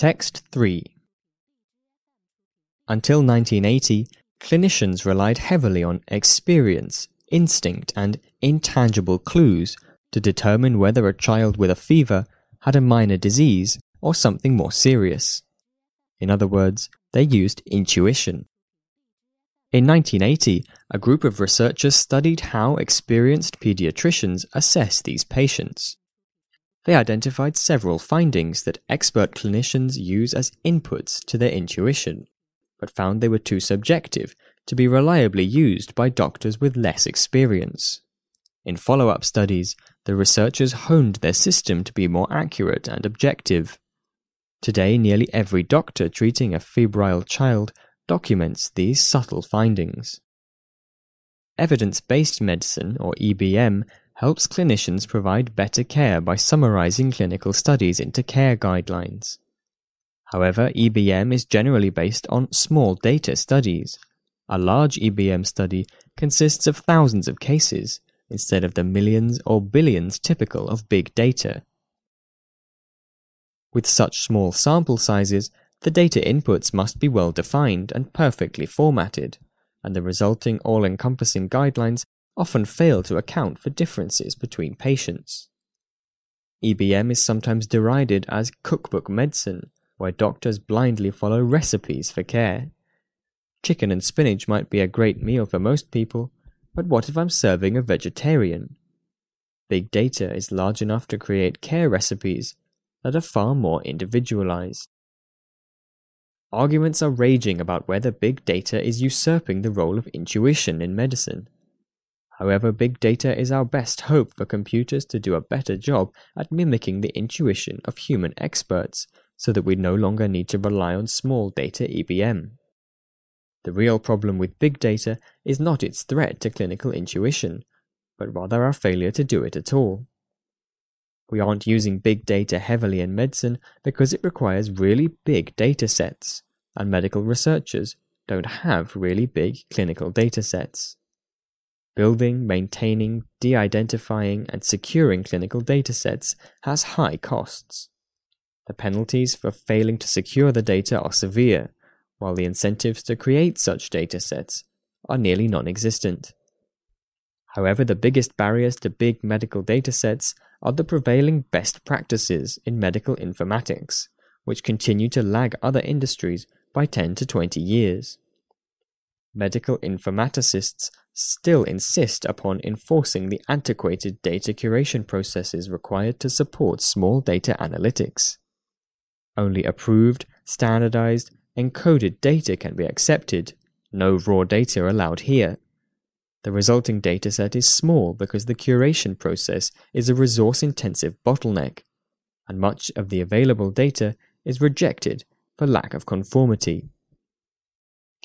Text 3 Until 1980, clinicians relied heavily on experience, instinct, and intangible clues to determine whether a child with a fever had a minor disease or something more serious. In other words, they used intuition. In 1980, a group of researchers studied how experienced pediatricians assess these patients. They identified several findings that expert clinicians use as inputs to their intuition, but found they were too subjective to be reliably used by doctors with less experience. In follow up studies, the researchers honed their system to be more accurate and objective. Today, nearly every doctor treating a febrile child documents these subtle findings. Evidence based medicine, or EBM, helps clinicians provide better care by summarizing clinical studies into care guidelines. However, EBM is generally based on small data studies. A large EBM study consists of thousands of cases instead of the millions or billions typical of big data. With such small sample sizes, the data inputs must be well defined and perfectly formatted, and the resulting all encompassing guidelines often fail to account for differences between patients. EBM is sometimes derided as cookbook medicine, where doctors blindly follow recipes for care. Chicken and spinach might be a great meal for most people, but what if I'm serving a vegetarian? Big data is large enough to create care recipes that are far more individualized. Arguments are raging about whether big data is usurping the role of intuition in medicine. However, big data is our best hope for computers to do a better job at mimicking the intuition of human experts so that we no longer need to rely on small data EBM. The real problem with big data is not its threat to clinical intuition, but rather our failure to do it at all. We aren't using big data heavily in medicine because it requires really big data sets, and medical researchers don't have really big clinical data sets. Building, maintaining, de identifying, and securing clinical datasets has high costs. The penalties for failing to secure the data are severe, while the incentives to create such datasets are nearly non existent. However, the biggest barriers to big medical datasets are the prevailing best practices in medical informatics, which continue to lag other industries by 10 to 20 years. Medical informaticists still insist upon enforcing the antiquated data curation processes required to support small data analytics. Only approved, standardized, encoded data can be accepted, no raw data allowed here. The resulting dataset is small because the curation process is a resource intensive bottleneck, and much of the available data is rejected for lack of conformity.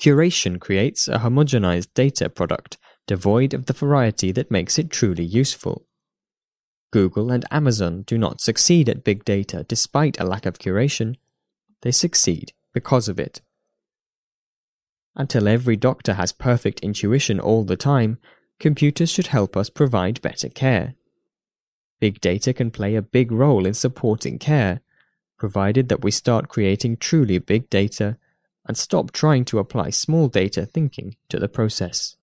Curation creates a homogenized data product devoid of the variety that makes it truly useful. Google and Amazon do not succeed at big data despite a lack of curation, they succeed because of it. Until every doctor has perfect intuition all the time, computers should help us provide better care. Big data can play a big role in supporting care, provided that we start creating truly big data and stop trying to apply small data thinking to the process.